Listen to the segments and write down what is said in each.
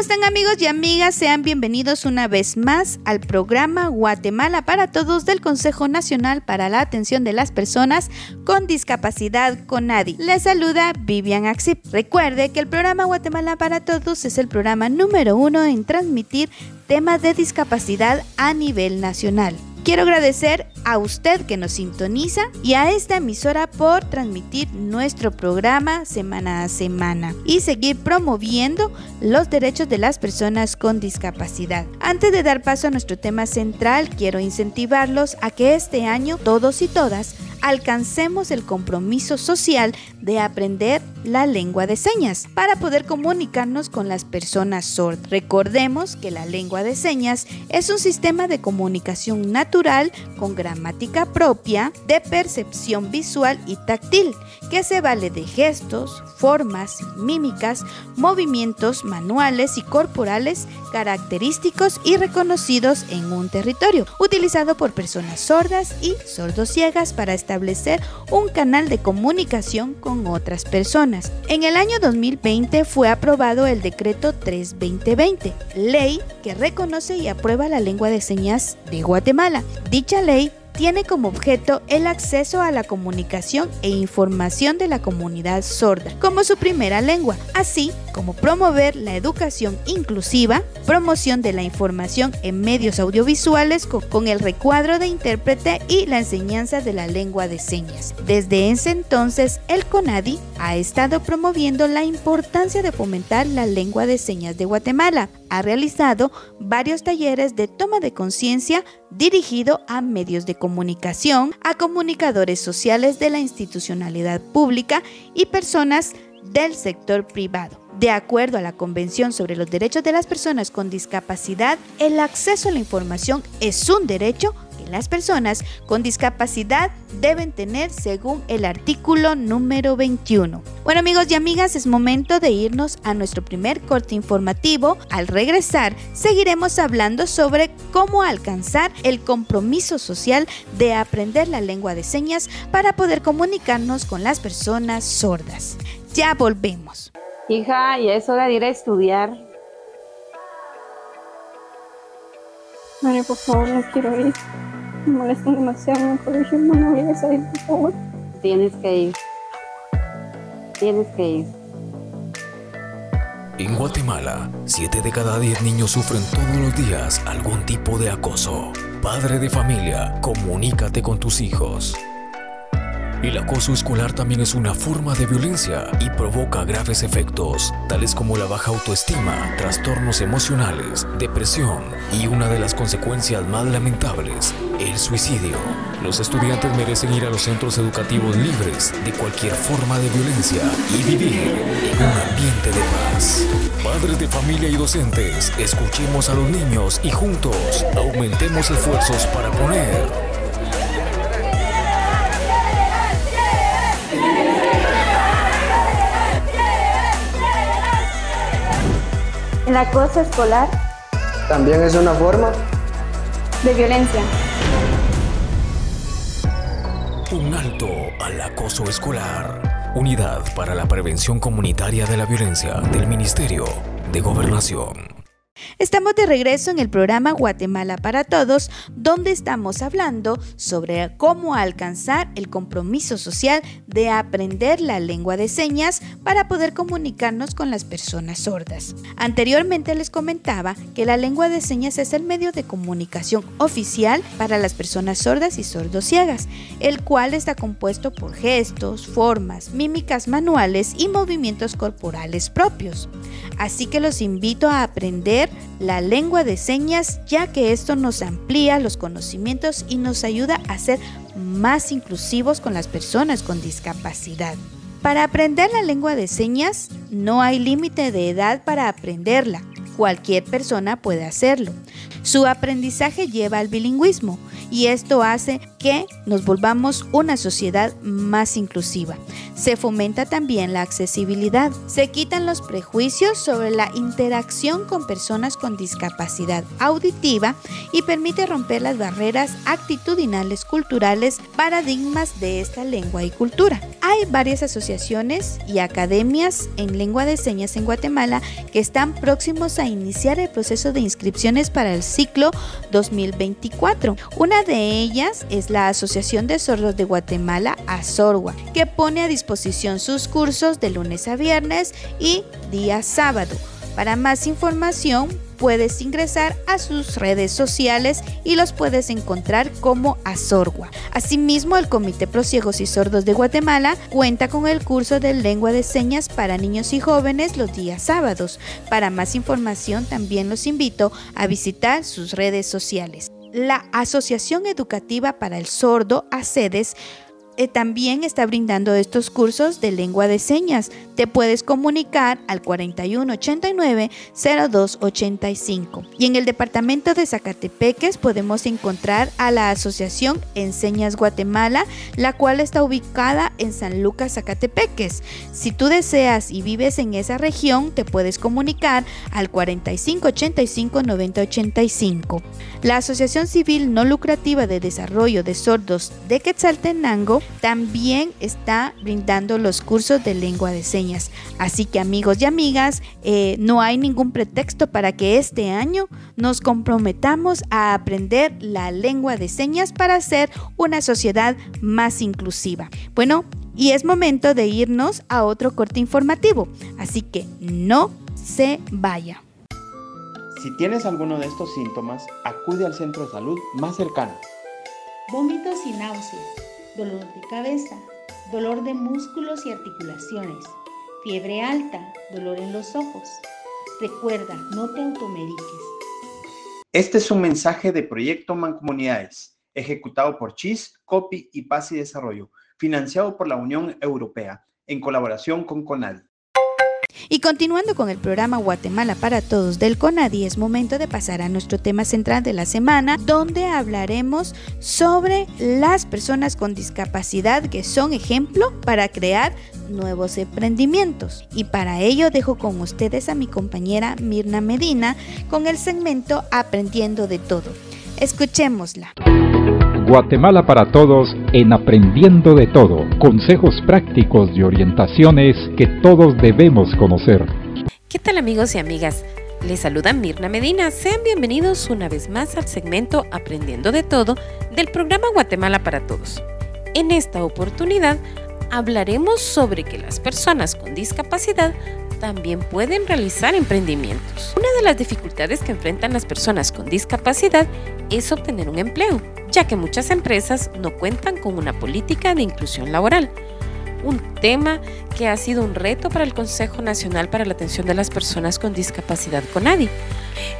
Están amigos y amigas? Sean bienvenidos una vez más al programa Guatemala para Todos del Consejo Nacional para la Atención de las Personas con Discapacidad CONADI. Les saluda Vivian Axip. Recuerde que el programa Guatemala para Todos es el programa número uno en transmitir temas de discapacidad a nivel nacional. Quiero agradecer a usted que nos sintoniza y a esta emisora por transmitir nuestro programa semana a semana y seguir promoviendo los derechos de las personas con discapacidad. Antes de dar paso a nuestro tema central, quiero incentivarlos a que este año todos y todas alcancemos el compromiso social de aprender la lengua de señas para poder comunicarnos con las personas sordas. Recordemos que la lengua de señas es un sistema de comunicación natural con gramática propia, de percepción visual y táctil, que se vale de gestos, formas, mímicas, movimientos manuales y corporales característicos y reconocidos en un territorio, utilizado por personas sordas y sordociegas para establecer un canal de comunicación con otras personas. En el año 2020 fue aprobado el decreto 3-2020, ley que reconoce y aprueba la lengua de señas de Guatemala. Dicha ley tiene como objeto el acceso a la comunicación e información de la comunidad sorda como su primera lengua, así como promover la educación inclusiva, promoción de la información en medios audiovisuales con, el recuadro de intérprete y la enseñanza de la lengua de señas. Desde ese entonces, el CONADI ha estado promoviendo la importancia de fomentar la lengua de señas de Guatemala. Ha realizado varios talleres de toma de conciencia dirigido a medios de comunicación, a comunicadores sociales de la institucionalidad pública y personas del sector privado. De acuerdo a la Convención sobre los Derechos de las Personas con Discapacidad, el acceso a la información es un derecho que las personas con discapacidad deben tener según el artículo número 21. Bueno amigos y amigas, es momento de irnos a nuestro primer corte informativo. Al regresar, seguiremos hablando sobre cómo alcanzar el compromiso social de aprender la lengua de señas para poder comunicarnos con las personas sordas. Ya volvemos. Hija, ya es hora de ir a estudiar. Mari, por favor, no quiero ir. Me molestan demasiado en el colegio. No me obligas a ir, por favor. Tienes que ir. Tienes que ir. En Guatemala, 7 de cada 10 niños sufren todos los días algún tipo de acoso. Padre de familia, comunícate con tus hijos. El acoso escolar también es una forma de violencia y provoca graves efectos, tales como la baja autoestima, trastornos emocionales, depresión y una de las consecuencias más lamentables, el suicidio. Los estudiantes merecen ir a los centros educativos libres de cualquier forma de violencia y vivir en un ambiente de paz. Padres de familia y docentes, escuchemos a los niños y juntos aumentemos esfuerzos para poner El acoso escolar también es una forma de violencia. Un alto al acoso escolar. Unidad para la Prevención Comunitaria de la Violencia del Ministerio de Gobernación. Estamos de regreso en el programa Guatemala para Todos, donde estamos hablando sobre cómo alcanzar el compromiso social de aprender la lengua de señas para poder comunicarnos con las personas sordas. Anteriormente les comentaba que la lengua de señas es el medio de comunicación oficial para las personas sordas y sordociegas, el cual está compuesto por gestos, formas, mímicas manuales y movimientos corporales propios. Así que los invito a aprender la lengua de señas ya que esto nos amplía los conocimientos y nos ayuda a ser más inclusivos con las personas con discapacidad. Para aprender la lengua de señas no hay límite de edad para aprenderla. Cualquier persona puede hacerlo. Su aprendizaje lleva al bilingüismo y esto hace que nos volvamos una sociedad más inclusiva. Se fomenta también la accesibilidad. Se quitan los prejuicios sobre la interacción con personas con discapacidad auditiva y permite romper las barreras actitudinales, culturales, paradigmas de esta lengua y cultura. Hay varias asociaciones y academias en lengua de señas en Guatemala que están próximos a iniciar el proceso de inscripciones para el ciclo 2024. Una de ellas es la Asociación de Sordos de Guatemala, ASORGUA, que pone a disposición sus cursos de lunes a viernes y día sábado. Para más información puedes ingresar a sus redes sociales y los puedes encontrar como Azorgua. Asimismo, el Comité Pro Ciegos y Sordos de Guatemala cuenta con el curso de lengua de señas para niños y jóvenes los días sábados. Para más información también los invito a visitar sus redes sociales. La Asociación Educativa para el Sordo, ACEDES, eh, también está brindando estos cursos de lengua de señas. Te puedes comunicar al 4189-0285. Y en el departamento de Zacatepeques podemos encontrar a la Asociación Enseñas Guatemala, la cual está ubicada en San Lucas, Zacatepeques. Si tú deseas y vives en esa región, te puedes comunicar al 4585-9085. La Asociación Civil No Lucrativa de Desarrollo de Sordos de Quetzaltenango también está brindando los cursos de lengua de señas. Así que amigos y amigas, eh, no hay ningún pretexto para que este año nos comprometamos a aprender la lengua de señas para ser una sociedad más inclusiva. Bueno, y es momento de irnos a otro corte informativo, así que no se vaya. Si tienes alguno de estos síntomas, acude al centro de salud más cercano. Vómitos y náuseas dolor de cabeza, dolor de músculos y articulaciones, fiebre alta, dolor en los ojos. Recuerda, no te automediques. Este es un mensaje de Proyecto Mancomunidades, ejecutado por CHIS, COPI y Paz y Desarrollo, financiado por la Unión Europea, en colaboración con CONADI. Y continuando con el programa Guatemala para Todos del CONADI, es momento de pasar a nuestro tema central de la semana, donde hablaremos sobre las personas con discapacidad que son ejemplo para crear nuevos emprendimientos. Y para ello dejo con ustedes a mi compañera Mirna Medina con el segmento Aprendiendo de Todo. Escuchémosla. Guatemala para Todos en Aprendiendo de Todo. Consejos prácticos y orientaciones que todos debemos conocer. ¿Qué tal amigos y amigas? Les saluda Mirna Medina. Sean bienvenidos una vez más al segmento Aprendiendo de Todo del programa Guatemala para Todos. En esta oportunidad hablaremos sobre que las personas con discapacidad también pueden realizar emprendimientos. Una de las dificultades que enfrentan las personas con discapacidad es obtener un empleo ya que muchas empresas no cuentan con una política de inclusión laboral, un tema que ha sido un reto para el Consejo Nacional para la Atención de las Personas con Discapacidad CONADI,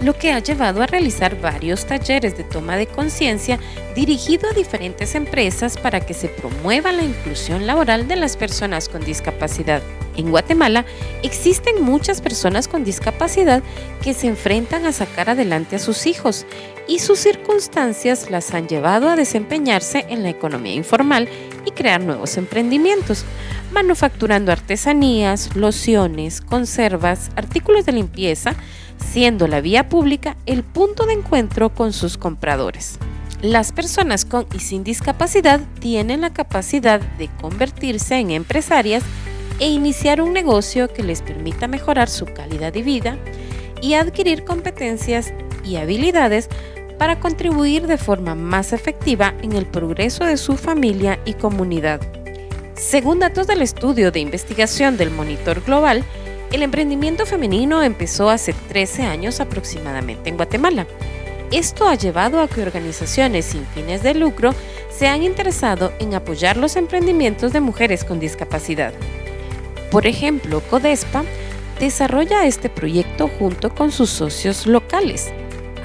lo que ha llevado a realizar varios talleres de toma de conciencia dirigido a diferentes empresas para que se promueva la inclusión laboral de las personas con discapacidad. En Guatemala existen muchas personas con discapacidad que se enfrentan a sacar adelante a sus hijos y sus circunstancias las han llevado a desempeñarse en la economía informal y crear nuevos emprendimientos, manufacturando artesanías, lociones, conservas, artículos de limpieza, siendo la vía pública el punto de encuentro con sus compradores. Las personas con y sin discapacidad tienen la capacidad de convertirse en empresarias e iniciar un negocio que les permita mejorar su calidad de vida y adquirir competencias y habilidades para contribuir de forma más efectiva en el progreso de su familia y comunidad. Según datos del estudio de investigación del Monitor Global, el emprendimiento femenino empezó hace 13 años aproximadamente en Guatemala. Esto ha llevado a que organizaciones sin fines de lucro se han interesado en apoyar los emprendimientos de mujeres con discapacidad. Por ejemplo, Codespa desarrolla este proyecto junto con sus socios locales,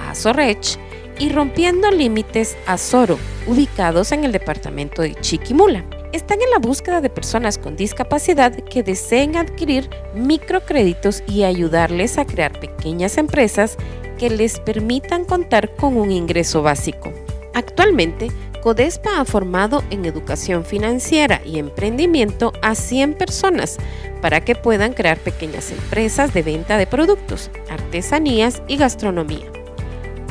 Azorech y Rompiendo Límites Azoro, ubicados en el departamento de Chiquimula. Están en la búsqueda de personas con discapacidad que deseen adquirir microcréditos y ayudarles a crear pequeñas empresas que les permitan contar con un ingreso básico. Actualmente, Codespa ha formado en educación financiera y emprendimiento a 100 personas para que puedan crear pequeñas empresas de venta de productos, artesanías y gastronomía.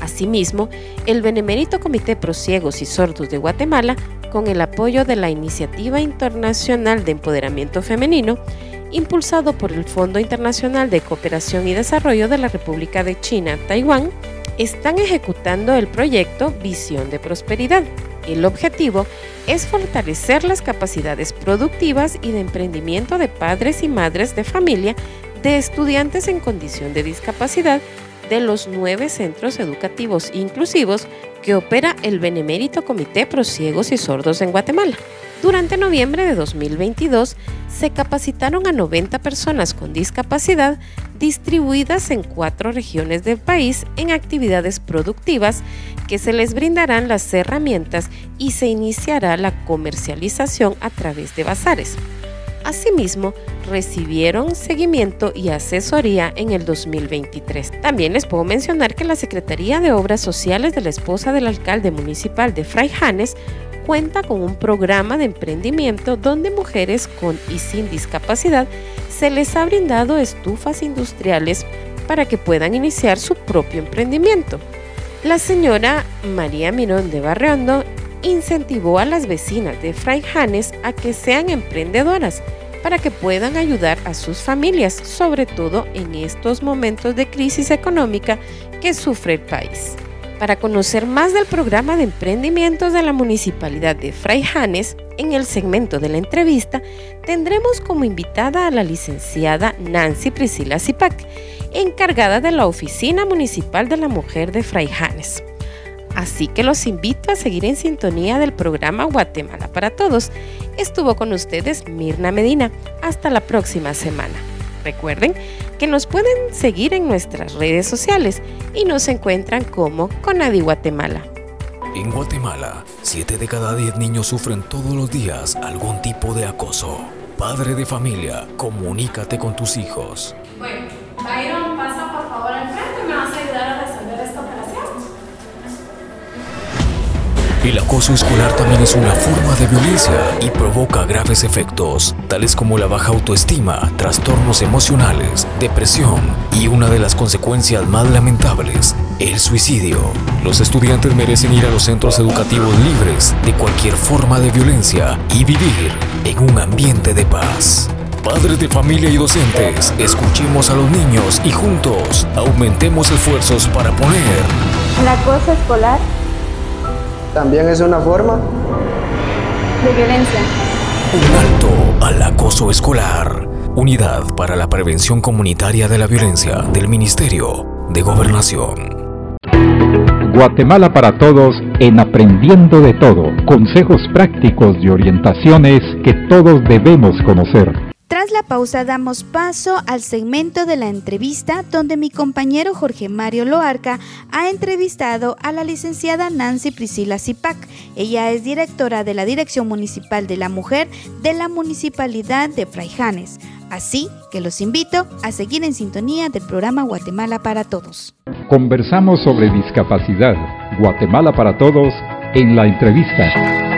Asimismo, el Benemérito Comité Pro Ciegos y Sordos de Guatemala, con el apoyo de la Iniciativa Internacional de Empoderamiento Femenino, impulsado por el Fondo Internacional de Cooperación y Desarrollo de la República de China, Taiwán, están ejecutando el proyecto Visión de Prosperidad, el objetivo es fortalecer las capacidades productivas y de emprendimiento de padres y madres de familia de estudiantes en condición de discapacidad de los nueve centros educativos inclusivos que opera el Benemérito Comité Pro Ciegos y Sordos en Guatemala. Durante noviembre de 2022 se capacitaron a 90 personas con discapacidad distribuidas en cuatro regiones del país en actividades productivas que se les brindarán las herramientas y se iniciará la comercialización a través de bazares. Asimismo, recibieron seguimiento y asesoría en el 2023. También les puedo mencionar que la Secretaría de Obras Sociales de la esposa del alcalde municipal de Fraijanes cuenta con un programa de emprendimiento donde mujeres con y sin discapacidad se les ha brindado estufas industriales para que puedan iniciar su propio emprendimiento. La señora María Mirón de Barreando incentivó a las vecinas de Fray Janes a que sean emprendedoras para que puedan ayudar a sus familias, sobre todo en estos momentos de crisis económica que sufre el país. Para conocer más del programa de emprendimientos de la Municipalidad de Fraijanes, en el segmento de la entrevista tendremos como invitada a la licenciada Nancy Priscila Zipac, encargada de la Oficina Municipal de la Mujer de Fraijanes. Así que los invito a seguir en sintonía del programa Guatemala para Todos. Estuvo con ustedes Mirna Medina. Hasta la próxima semana. Recuerden que nos pueden seguir en nuestras redes sociales y nos encuentran como Conadi Guatemala. En Guatemala, 7 de cada 10 niños sufren todos los días algún tipo de acoso. Padre de familia, comunícate con tus hijos. Bueno, El acoso escolar también es una forma de violencia y provoca graves efectos, tales como la baja autoestima, trastornos emocionales, depresión y una de las consecuencias más lamentables, el suicidio. Los estudiantes merecen ir a los centros educativos libres de cualquier forma de violencia y vivir en un ambiente de paz. Padres de familia y docentes, escuchemos a los niños y juntos aumentemos esfuerzos para poner el acoso escolar también es una forma de violencia. Un alto al acoso escolar. Unidad para la Prevención Comunitaria de la Violencia del Ministerio de Gobernación. Guatemala para todos en Aprendiendo de Todo. Consejos prácticos y orientaciones que todos debemos conocer. Tras la pausa damos paso al segmento de la entrevista donde mi compañero Jorge Mario Loarca ha entrevistado a la licenciada Nancy Priscila Zipac. Ella es directora de la Dirección Municipal de la Mujer de la Municipalidad de Fraijanes. Así que los invito a seguir en sintonía del programa Guatemala para Todos. Conversamos sobre discapacidad. Guatemala para Todos en la entrevista.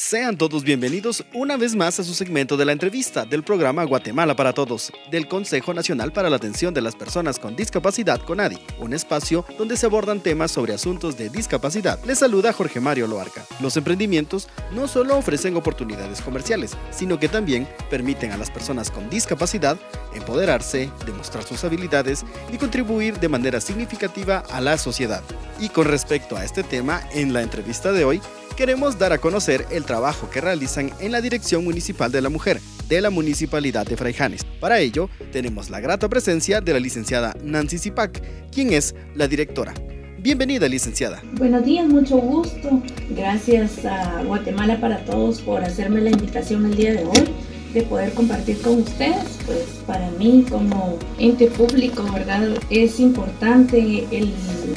Sean todos bienvenidos una vez más a su segmento de la entrevista del programa Guatemala para Todos, del Consejo Nacional para la Atención de las Personas con Discapacidad CONADI, un espacio donde se abordan temas sobre asuntos de discapacidad. Les saluda Jorge Mario Loarca. Los emprendimientos no solo ofrecen oportunidades comerciales, sino que también permiten a las personas con discapacidad empoderarse, demostrar sus habilidades y contribuir de manera significativa a la sociedad. Y con respecto a este tema, en la entrevista de hoy, queremos dar a conocer el trabajo que realizan en la Dirección Municipal de la Mujer de la Municipalidad de Fraijanes. Para ello, tenemos la grata presencia de la licenciada Nancy Zipac, quien es la directora. Bienvenida, licenciada. Buenos días, mucho gusto. Gracias a Guatemala para Todos por hacerme la invitación el día de hoy de poder compartir con ustedes. Pues para mí como ente público, ¿verdad? Es importante el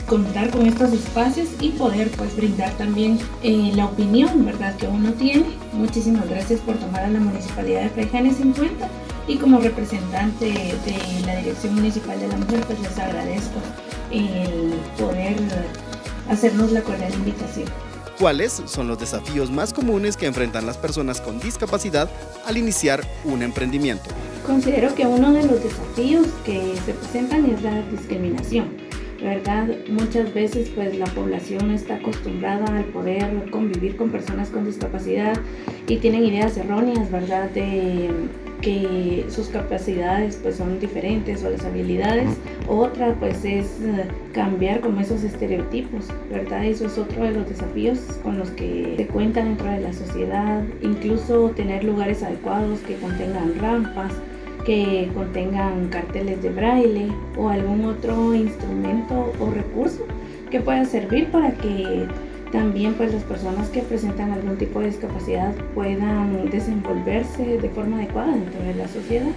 contar con estos espacios y poder pues brindar también eh, la opinión, ¿verdad? Que uno tiene. Muchísimas gracias por tomar a la Municipalidad de Fraijanes en cuenta y como representante de la Dirección Municipal de la Mujer pues les agradezco el poder hacernos la cordial invitación. ¿Cuáles son los desafíos más comunes que enfrentan las personas con discapacidad al iniciar un emprendimiento? Considero que uno de los desafíos que se presentan es la discriminación ¿verdad? Muchas veces pues la población está acostumbrada al poder convivir con personas con discapacidad y tienen ideas erróneas, ¿verdad? De que sus capacidades pues son diferentes o las habilidades. Otra pues es eh, cambiar como esos estereotipos, ¿verdad? Eso es otro de los desafíos con los que se cuenta dentro de la sociedad. Incluso tener lugares adecuados que contengan rampas, que contengan carteles de braille o algún otro instrumento o recurso que pueda servir para que también pues las personas que presentan algún tipo de discapacidad puedan desenvolverse de forma adecuada dentro de la sociedad.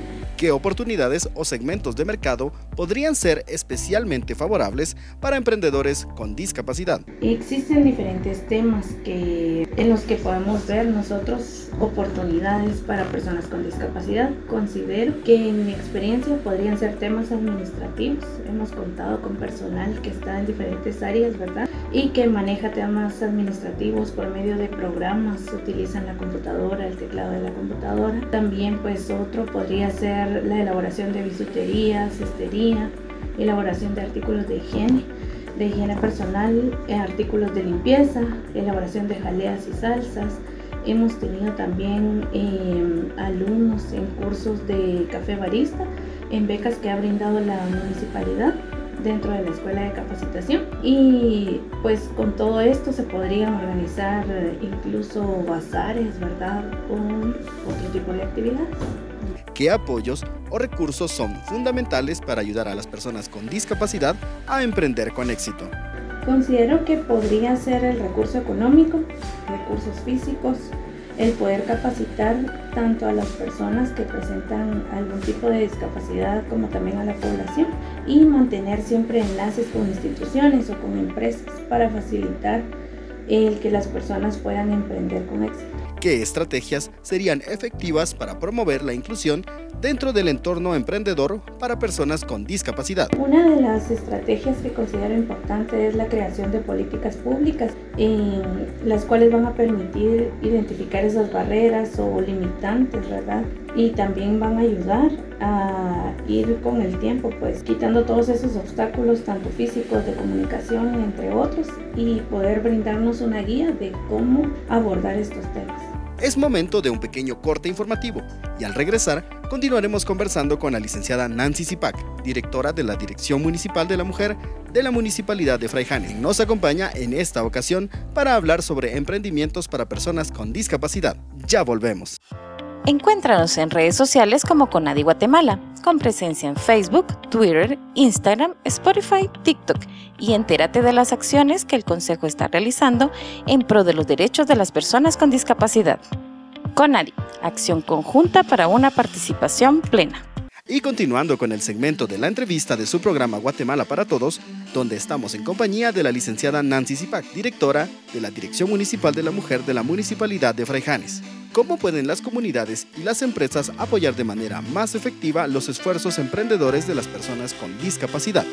¿Qué oportunidades o segmentos de mercado podrían ser especialmente favorables para emprendedores con discapacidad? Existen diferentes temas que, en los que podemos ver nosotros oportunidades para personas con discapacidad. Considero que en mi experiencia podrían ser temas administrativos. Hemos contado con personal que está en diferentes áreas, ¿verdad? Y que maneja temas administrativos por medio de programas, utilizan la computadora, el teclado de la computadora. También pues otro podría ser la elaboración de bisutería, cestería, elaboración de artículos de higiene, de higiene personal, eh, artículos de limpieza, elaboración de jaleas y salsas. Hemos tenido también em, alumnos en cursos de café barista, en becas que ha brindado la municipalidad dentro de la escuela de capacitación y pues con todo esto se podrían organizar eh, incluso bazares, ¿verdad? O otro tipo de actividades qué apoyos o recursos son fundamentales para ayudar a las personas con discapacidad a emprender con éxito. Considero que podría ser el recurso económico, recursos físicos, el poder capacitar tanto a las personas que presentan algún tipo de discapacidad como también a la población y mantener siempre enlaces con instituciones o con empresas para facilitar el que las personas puedan emprender con éxito qué estrategias serían efectivas para promover la inclusión dentro del entorno emprendedor para personas con discapacidad. Una de las estrategias que considero importante es la creación de políticas públicas en las cuales van a permitir identificar esas barreras o limitantes, ¿verdad? Y también van a ayudar a ir con el tiempo, pues quitando todos esos obstáculos, tanto físicos, de comunicación, entre otros, y poder brindarnos una guía de cómo abordar estos temas. Es momento de un pequeño corte informativo y al regresar continuaremos conversando con la licenciada Nancy Zipac, directora de la Dirección Municipal de la Mujer de la Municipalidad de Fraijane. Nos acompaña en esta ocasión para hablar sobre emprendimientos para personas con discapacidad. Ya volvemos. Encuéntranos en redes sociales como Conadi Guatemala, con presencia en Facebook, Twitter, Instagram, Spotify, TikTok y entérate de las acciones que el Consejo está realizando en pro de los derechos de las personas con discapacidad. Conadi, acción conjunta para una participación plena. Y continuando con el segmento de la entrevista de su programa Guatemala para Todos, donde estamos en compañía de la licenciada Nancy Zipac, directora de la Dirección Municipal de la Mujer de la Municipalidad de Fraijanes. ¿Cómo pueden las comunidades y las empresas apoyar de manera más efectiva los esfuerzos emprendedores de las personas con discapacidad?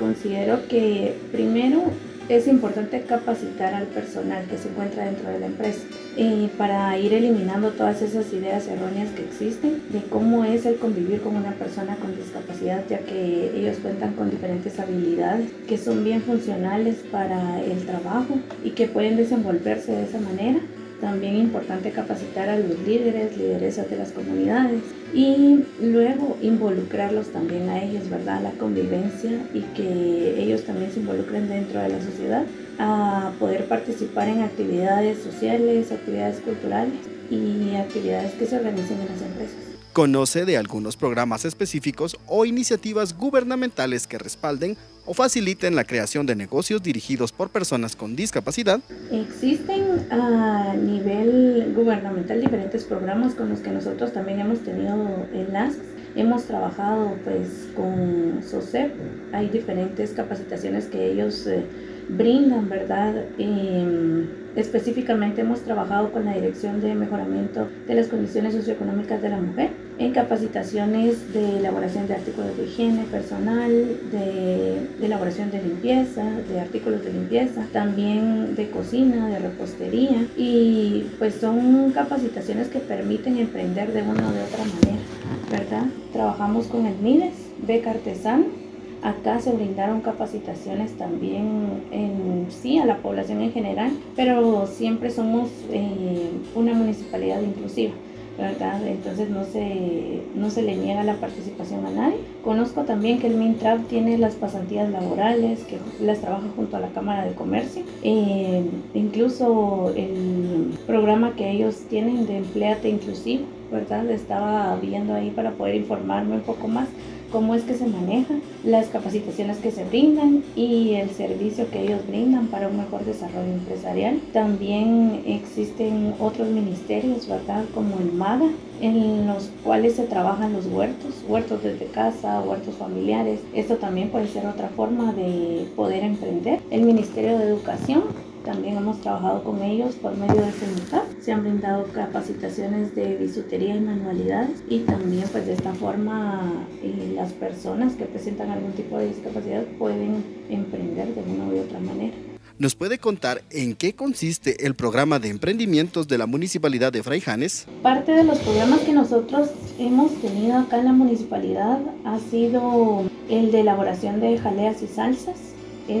Considero que primero es importante capacitar al personal que se encuentra dentro de la empresa eh, para ir eliminando todas esas ideas erróneas que existen de cómo es el convivir con una persona con discapacidad, ya que ellos cuentan con diferentes habilidades que son bien funcionales para el trabajo y que pueden desenvolverse de esa manera también importante capacitar a los líderes, lideresas de las comunidades y luego involucrarlos también a ellos, ¿verdad? La convivencia y que ellos también se involucren dentro de la sociedad a poder participar en actividades sociales, actividades culturales y actividades que se organicen en las empresas. Conoce de algunos programas específicos o iniciativas gubernamentales que respalden o faciliten la creación de negocios dirigidos por personas con discapacidad. Existen a nivel gubernamental diferentes programas con los que nosotros también hemos tenido enlaces. Hemos trabajado pues con SOCEP, hay diferentes capacitaciones que ellos eh, brindan, ¿verdad? Em, específicamente hemos trabajado con la Dirección de Mejoramiento de las Condiciones Socioeconómicas de la Mujer en capacitaciones de elaboración de artículos de higiene personal, de, elaboración de limpieza, de artículos de limpieza, también de cocina, de repostería y pues son capacitaciones que permiten emprender de una o de otra manera, ¿verdad? Trabajamos con el MIDES, beca artesano Acá se brindaron capacitaciones también en sí a la población en general, pero siempre somos eh, una municipalidad inclusiva. ¿Verdad? Entonces no se, no se le niega la participación a nadie. Conozco también que el MINTRAP tiene las pasantías laborales, que las trabaja junto a la Cámara de Comercio. Eh, incluso el programa que ellos tienen de Empleate Inclusivo, ¿verdad? Estaba viendo ahí para poder informarme un poco más cómo es que se manejan, las capacitaciones que se brindan y el servicio que ellos brindan para un mejor desarrollo empresarial. También existen otros ministerios, ¿verdad? Como el MAGA, en los cuales se trabajan los huertos, huertos desde casa, huertos familiares. Esto también puede ser otra forma de poder emprender. El Ministerio de Educación también hemos trabajado con ellos por medio de CENUCAP. Se han brindado capacitaciones de bisutería y manualidades y también pues de esta forma eh, las personas que presentan algún tipo de discapacidad pueden emprender de una u otra manera. ¿Nos puede contar en qué consiste el programa de emprendimientos de la Municipalidad de Fraijanes? Parte de los programas que nosotros hemos tenido acá en la municipalidad ha sido el de elaboración de jaleas y salsas,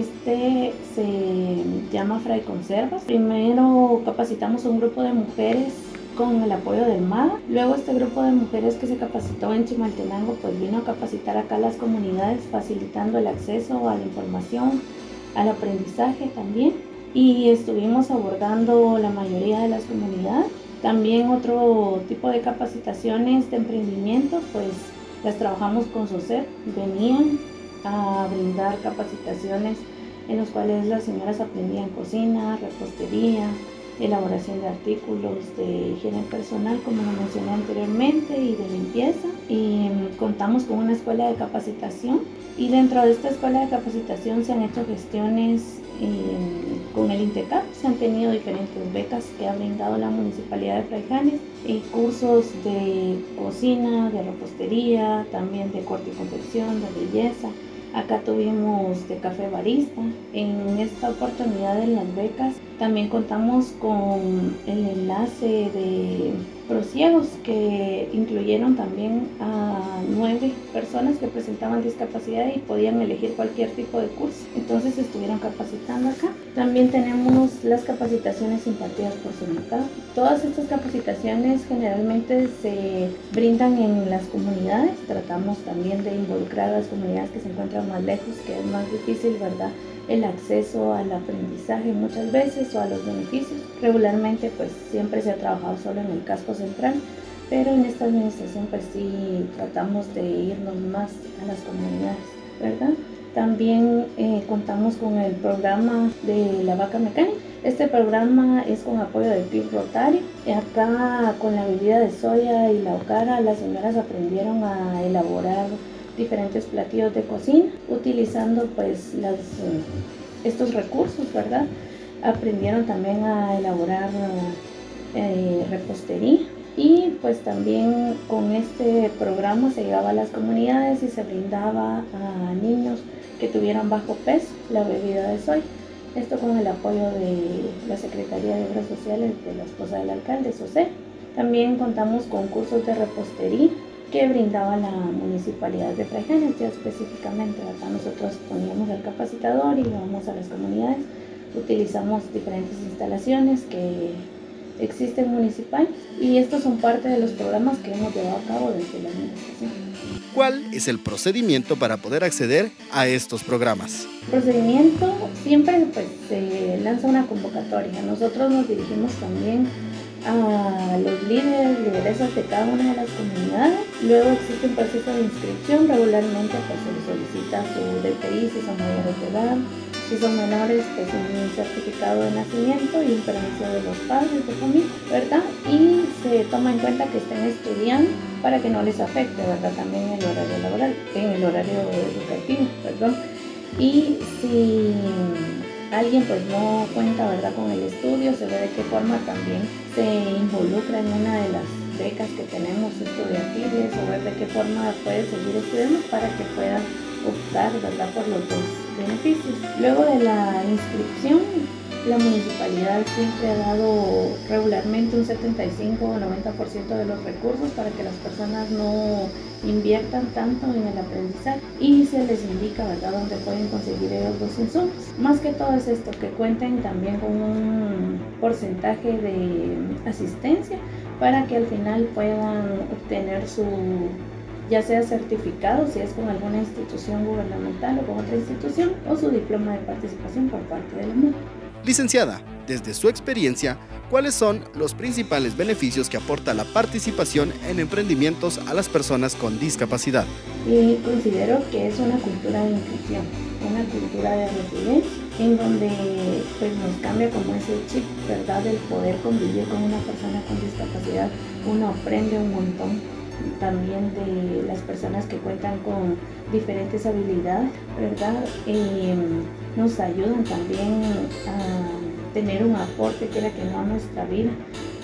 este se llama Fray Conservas. Primero capacitamos un grupo de mujeres con el apoyo del MAD. Luego este grupo de mujeres que se capacitó en Chimaltenango pues vino a capacitar acá las comunidades facilitando el acceso a la información, al aprendizaje también. Y estuvimos abordando la mayoría de las comunidades. También otro tipo de capacitaciones de emprendimiento pues las trabajamos con SOCER. Venían a brindar capacitaciones en los cuales las señoras aprendían cocina, repostería, elaboración de artículos de higiene personal, como lo mencioné anteriormente, y de limpieza. Y mm, contamos con una escuela de capacitación y dentro de esta escuela de capacitación se han hecho gestiones eh, con el INTECAP, se han tenido diferentes becas que ha brindado la Municipalidad de Fraijanes, y cursos de cocina, de repostería, también de corte y confección, de belleza, Acá tuvimos de café barista. En esta oportunidad de las becas también contamos con el enlace de prosiegos que incluyeron también a nueve personas que presentaban discapacidad y podían elegir cualquier tipo de curso. Entonces estuvieron capacitando acá. También tenemos las capacitaciones impartidas por SENACA. Todas estas capacitaciones generalmente se brindan en las comunidades. Tratamos también de involucrar a las comunidades que se encuentran más lejos, que es más difícil, ¿verdad? El acceso al aprendizaje muchas veces o a los beneficios. Regularmente pues siempre se ha trabajado solo en el casco central, pero en esta administración pues sí tratamos de irnos más a las comunidades, ¿verdad? También eh, contamos con el programa de la vaca mecánica. Este programa es con apoyo del PIB Rotario. Acá con la bebida de soya y la ocara las señoras aprendieron a elaborar diferentes platillos de cocina utilizando pues las, eh, estos recursos, ¿verdad? Aprendieron también a elaborar eh, repostería y pues también con este programa se llegaba a las comunidades y se brindaba a niños que tuvieran bajo peso la bebida de soy. Esto con el apoyo de la Secretaría de Obras Sociales de la esposa del alcalde, SOCE. También contamos con cursos de repostería que brindaba la municipalidad de Fraijanes, ya específicamente. Acá nosotros poníamos el capacitador y íbamos a las comunidades, utilizamos diferentes instalaciones que existen municipales y estos son parte de los programas que hemos llevado a cabo desde la administración. ¿Cuál es el procedimiento para poder acceder a estos programas? Procedimiento, siempre pues, se lanza una convocatoria. Nosotros nos dirigimos también a los líderes, lideresas de cada una de las comunidades. Luego existe un proceso de inscripción, regularmente pues, se les solicita su DPI si son mayores de edad, si son menores pues un certificado de nacimiento y un permiso de los padres de familia, ¿verdad? Y se toma en cuenta que estén estudiando para que no les afecte, ¿verdad? También el horario laboral, en el horario educativo, perdón. Y si alguien pues no cuenta verdad con el estudio, se ve de qué forma también se involucra en una de las becas que tenemos estudiantiles o ver de qué forma puede seguir estudiando para que pueda optar ¿verdad? por los dos beneficios. Luego de la inscripción, la municipalidad siempre ha dado regularmente un 75 o 90% de los recursos para que las personas no inviertan tanto en el aprendizaje y se les indica verdad dónde pueden conseguir ellos los insumos. Más que todo es esto, que cuenten también con un porcentaje de asistencia para que al final puedan obtener su ya sea certificado si es con alguna institución gubernamental o con otra institución o su diploma de participación por parte de la. Licenciada, desde su experiencia, ¿cuáles son los principales beneficios que aporta la participación en emprendimientos a las personas con discapacidad? Y considero que es una cultura de inclusión, una cultura de resiliencia, en donde pues, nos cambia como ese chip, ¿verdad?, del poder convivir con una persona con discapacidad. Uno aprende un montón también de las personas que cuentan con diferentes habilidades, ¿verdad? Eh, nos ayudan también a tener un aporte que era que no a nuestra vida,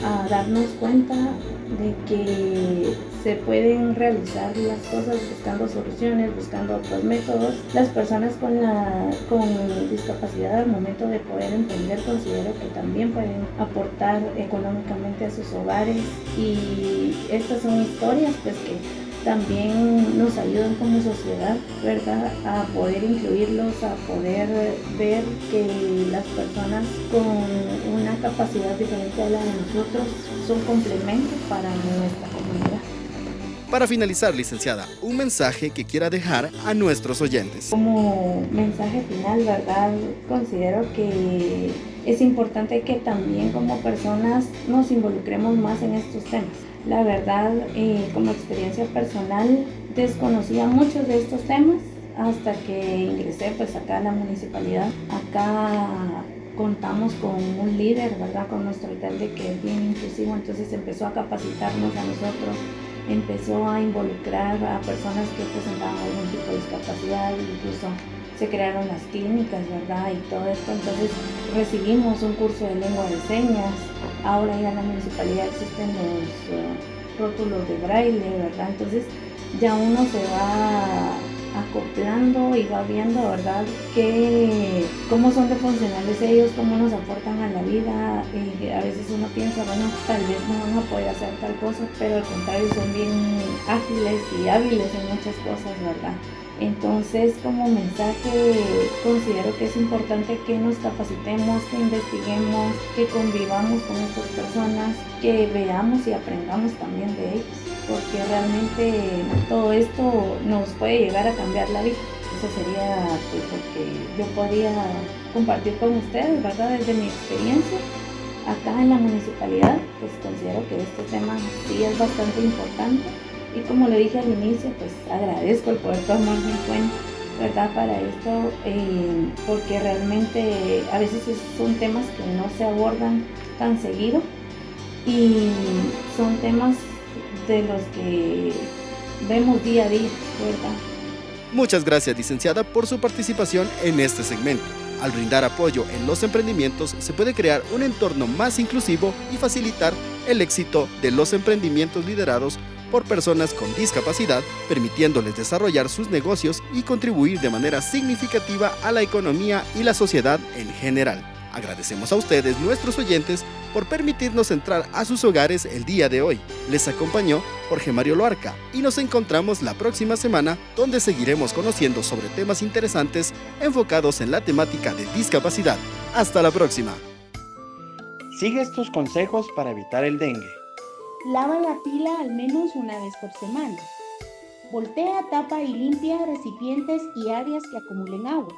a darnos cuenta de que se pueden realizar las cosas buscando soluciones, buscando otros métodos. Las personas con, la, con discapacidad al momento de poder emprender considero que también pueden aportar económicamente a sus hogares y estas son historias pues que también nos ayudan como sociedad, ¿verdad? A poder incluirlos, a poder ver que las personas con una capacidad diferente a la de nosotros son complementos para nuestra comunidad. Para finalizar, licenciada, un mensaje que quiera dejar a nuestros oyentes. Como mensaje final, ¿verdad? Considero que es importante que también como personas nos involucremos más en estos temas la verdad, eh, como experiencia personal, desconocía muchos de estos temas hasta que ingresé pues acá a la municipalidad. Acá contamos con un líder, ¿verdad? Con nuestro alcalde que es bien inclusivo, entonces empezó a capacitarnos a nosotros, empezó a involucrar a personas que presentaban algún tipo de discapacidad, incluso se crearon las clínicas, ¿verdad? Y todo esto. Entonces recibimos un curso de lengua de señas. Ahora ya en la municipalidad existen los eh, rótulos de braille, ¿verdad? Entonces ya uno se va acoplando y va viendo, ¿verdad? Que, cómo son de funcionales ellos, cómo nos aportan a la vida. a veces uno piensa, bueno, tal vez no van a poder hacer tal cosa, pero al contrario son bien ágiles y hábiles en muchas cosas, ¿verdad? Entonces, como mensaje, considero que es importante que nos capacitemos, que investiguemos, que convivamos con estas personas, que veamos y aprendamos también de ellos, porque realmente todo esto nos puede llegar a cambiar la vida. Eso sería pues, lo que yo podría compartir con ustedes, ¿verdad? Desde mi experiencia acá en la municipalidad, pues considero que este tema sí es bastante importante y como le dije al inicio, pues agradezco el poder tomarme en cuenta. Para esto, eh, porque realmente a veces son temas que no se abordan tan seguido y son temas de los que vemos día a día, ¿verdad? Muchas gracias, licenciada, por su participación en este segmento. Al brindar apoyo en los emprendimientos, se puede crear un entorno más inclusivo y facilitar el éxito de los emprendimientos liderados por personas con discapacidad, permitiéndoles desarrollar sus negocios y contribuir de manera significativa a la economía y la sociedad en general. Agradecemos a ustedes, nuestros oyentes, por permitirnos entrar a sus hogares el día de hoy. Les acompañó Jorge Mario Loarca y nos encontramos la próxima semana donde seguiremos conociendo sobre temas interesantes enfocados en la temática de discapacidad. Hasta la próxima. Sigue estos consejos para evitar el dengue. Lava la pila al menos una vez por semana. Voltea, tapa y limpia recipientes y áreas que acumulen agua.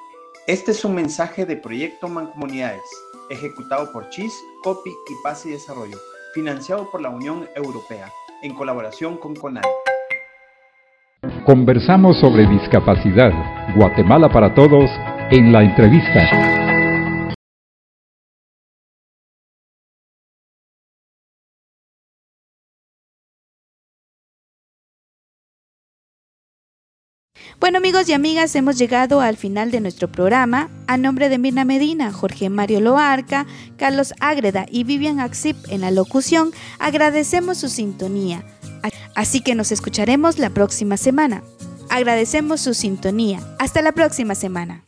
Este es un mensaje de Proyecto Mancomunidades, ejecutado por CHIS, COPI y Paz y Desarrollo, financiado por la Unión Europea, en colaboración con CONAL. Conversamos sobre discapacidad. Guatemala para todos en la entrevista. Bueno amigos y amigas, hemos llegado al final de nuestro programa. A nombre de Mirna Medina, Jorge Mario Loarca, Carlos Ágreda y Vivian Axip en la locución, agradecemos su sintonía. Así que nos escucharemos la próxima semana. Agradecemos su sintonía. Hasta la próxima semana.